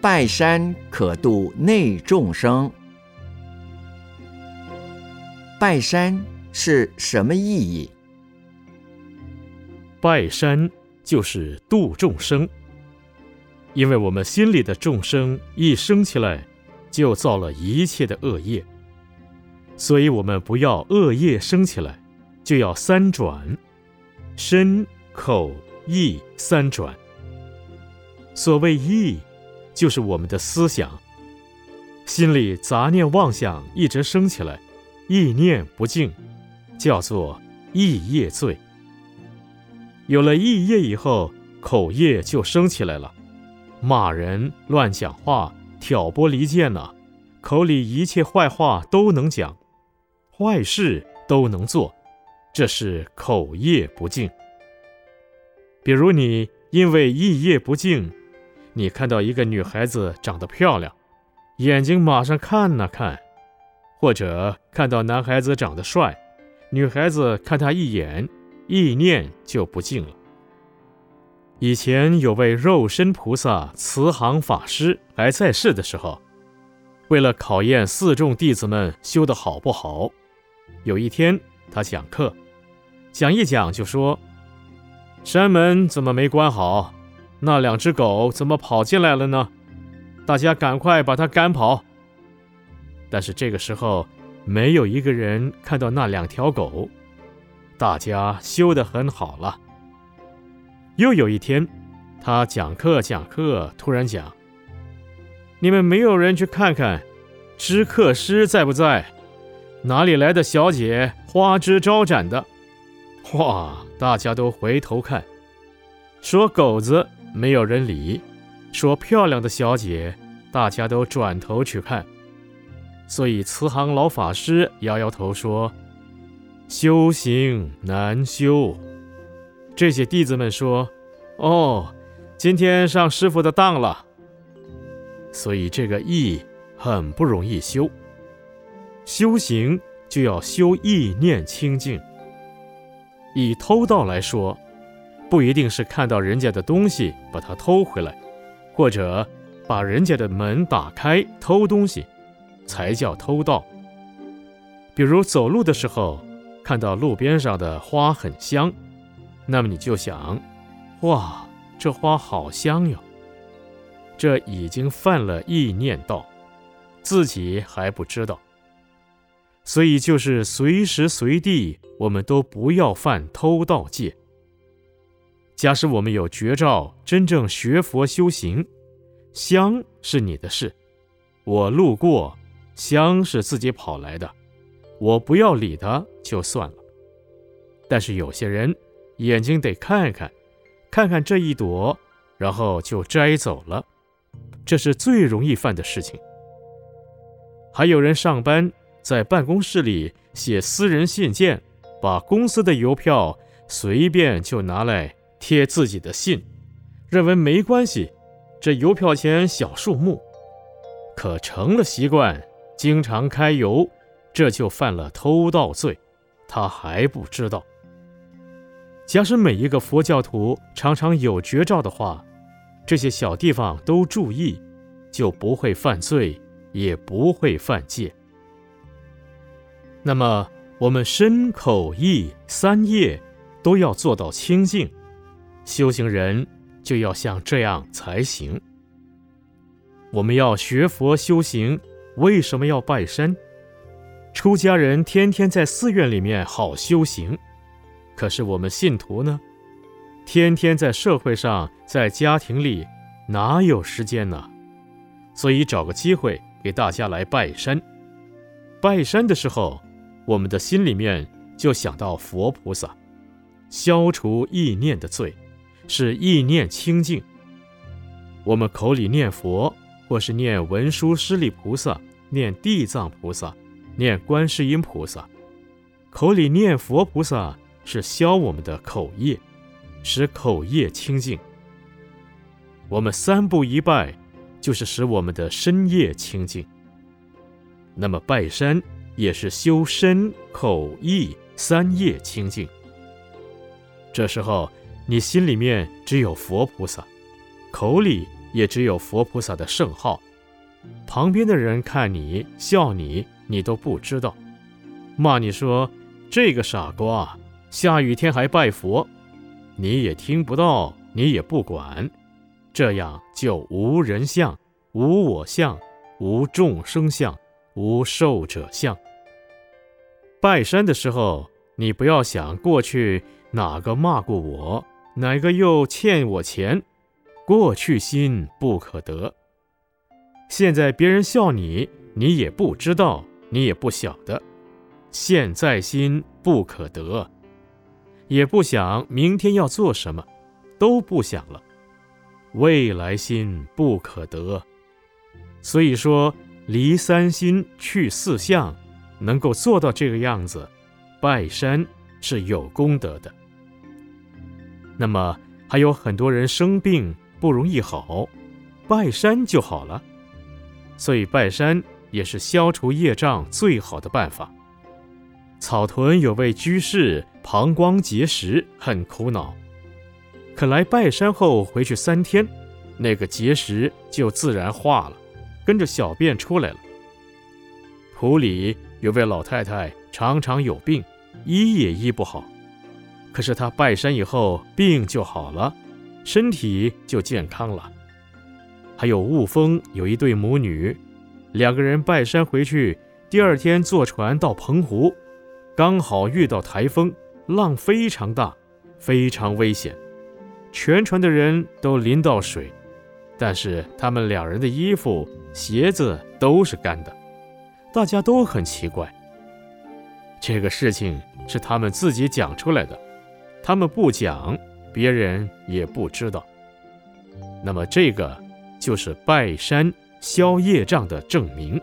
拜山可度内众生。拜山是什么意义？拜山就是度众生，因为我们心里的众生一生起来，就造了一切的恶业，所以我们不要恶业生起来，就要三转，身、口、意三转。所谓意，就是我们的思想，心里杂念妄想一直升起来，意念不净，叫做意业罪。有了意业以后，口业就升起来了，骂人、乱讲话、挑拨离间呢，口里一切坏话都能讲，坏事都能做，这是口业不净。比如你因为意业不净，你看到一个女孩子长得漂亮，眼睛马上看呐看；或者看到男孩子长得帅，女孩子看他一眼。意念就不净了。以前有位肉身菩萨慈航法师还在世的时候，为了考验四众弟子们修得好不好，有一天他讲课，讲一讲就说：“山门怎么没关好？那两只狗怎么跑进来了呢？大家赶快把它赶跑。”但是这个时候，没有一个人看到那两条狗。大家修得很好了。又有一天，他讲课讲课，突然讲：“你们没有人去看看，知客师在不在？哪里来的小姐花枝招展的？”哇！大家都回头看，说狗子没有人理，说漂亮的小姐，大家都转头去看。所以慈航老法师摇摇头说。修行难修，这些弟子们说：“哦，今天上师傅的当了。”所以这个意很不容易修。修行就要修意念清净。以偷盗来说，不一定是看到人家的东西把它偷回来，或者把人家的门打开偷东西，才叫偷盗。比如走路的时候。看到路边上的花很香，那么你就想，哇，这花好香哟。这已经犯了意念道，自己还不知道。所以就是随时随地，我们都不要犯偷盗戒。假使我们有绝招，真正学佛修行，香是你的事，我路过，香是自己跑来的。我不要理他就算了，但是有些人眼睛得看看，看看这一朵，然后就摘走了，这是最容易犯的事情。还有人上班在办公室里写私人信件，把公司的邮票随便就拿来贴自己的信，认为没关系，这邮票钱小数目，可成了习惯，经常开邮。这就犯了偷盗罪，他还不知道。假使每一个佛教徒常常有绝招的话，这些小地方都注意，就不会犯罪，也不会犯戒。那么，我们身口意三业都要做到清净，修行人就要像这样才行。我们要学佛修行，为什么要拜山？出家人天天在寺院里面好修行，可是我们信徒呢，天天在社会上，在家庭里，哪有时间呢？所以找个机会给大家来拜山。拜山的时候，我们的心里面就想到佛菩萨，消除意念的罪，是意念清净。我们口里念佛，或是念文殊师利菩萨，念地藏菩萨。念观世音菩萨，口里念佛菩萨是消我们的口业，使口业清净。我们三步一拜，就是使我们的身业清净。那么拜山也是修身口意三业清净。这时候你心里面只有佛菩萨，口里也只有佛菩萨的圣号。旁边的人看你笑你，你都不知道；骂你说这个傻瓜，下雨天还拜佛，你也听不到，你也不管。这样就无人相，无我相，无众生相，无寿者相。拜山的时候，你不要想过去哪个骂过我，哪个又欠我钱，过去心不可得。现在别人笑你，你也不知道，你也不晓得。现在心不可得，也不想明天要做什么，都不想了。未来心不可得，所以说离三心去四相，能够做到这个样子，拜山是有功德的。那么还有很多人生病不容易好，拜山就好了。所以拜山也是消除业障最好的办法。草屯有位居士膀胱结石，很苦恼，可来拜山后回去三天，那个结石就自然化了，跟着小便出来了。普里有位老太太常常有病，医也医不好，可是她拜山以后病就好了，身体就健康了。还有雾峰有一对母女，两个人拜山回去，第二天坐船到澎湖，刚好遇到台风，浪非常大，非常危险，全船的人都淋到水，但是他们两人的衣服、鞋子都是干的，大家都很奇怪。这个事情是他们自己讲出来的，他们不讲，别人也不知道。那么这个。就是拜山消业障的证明。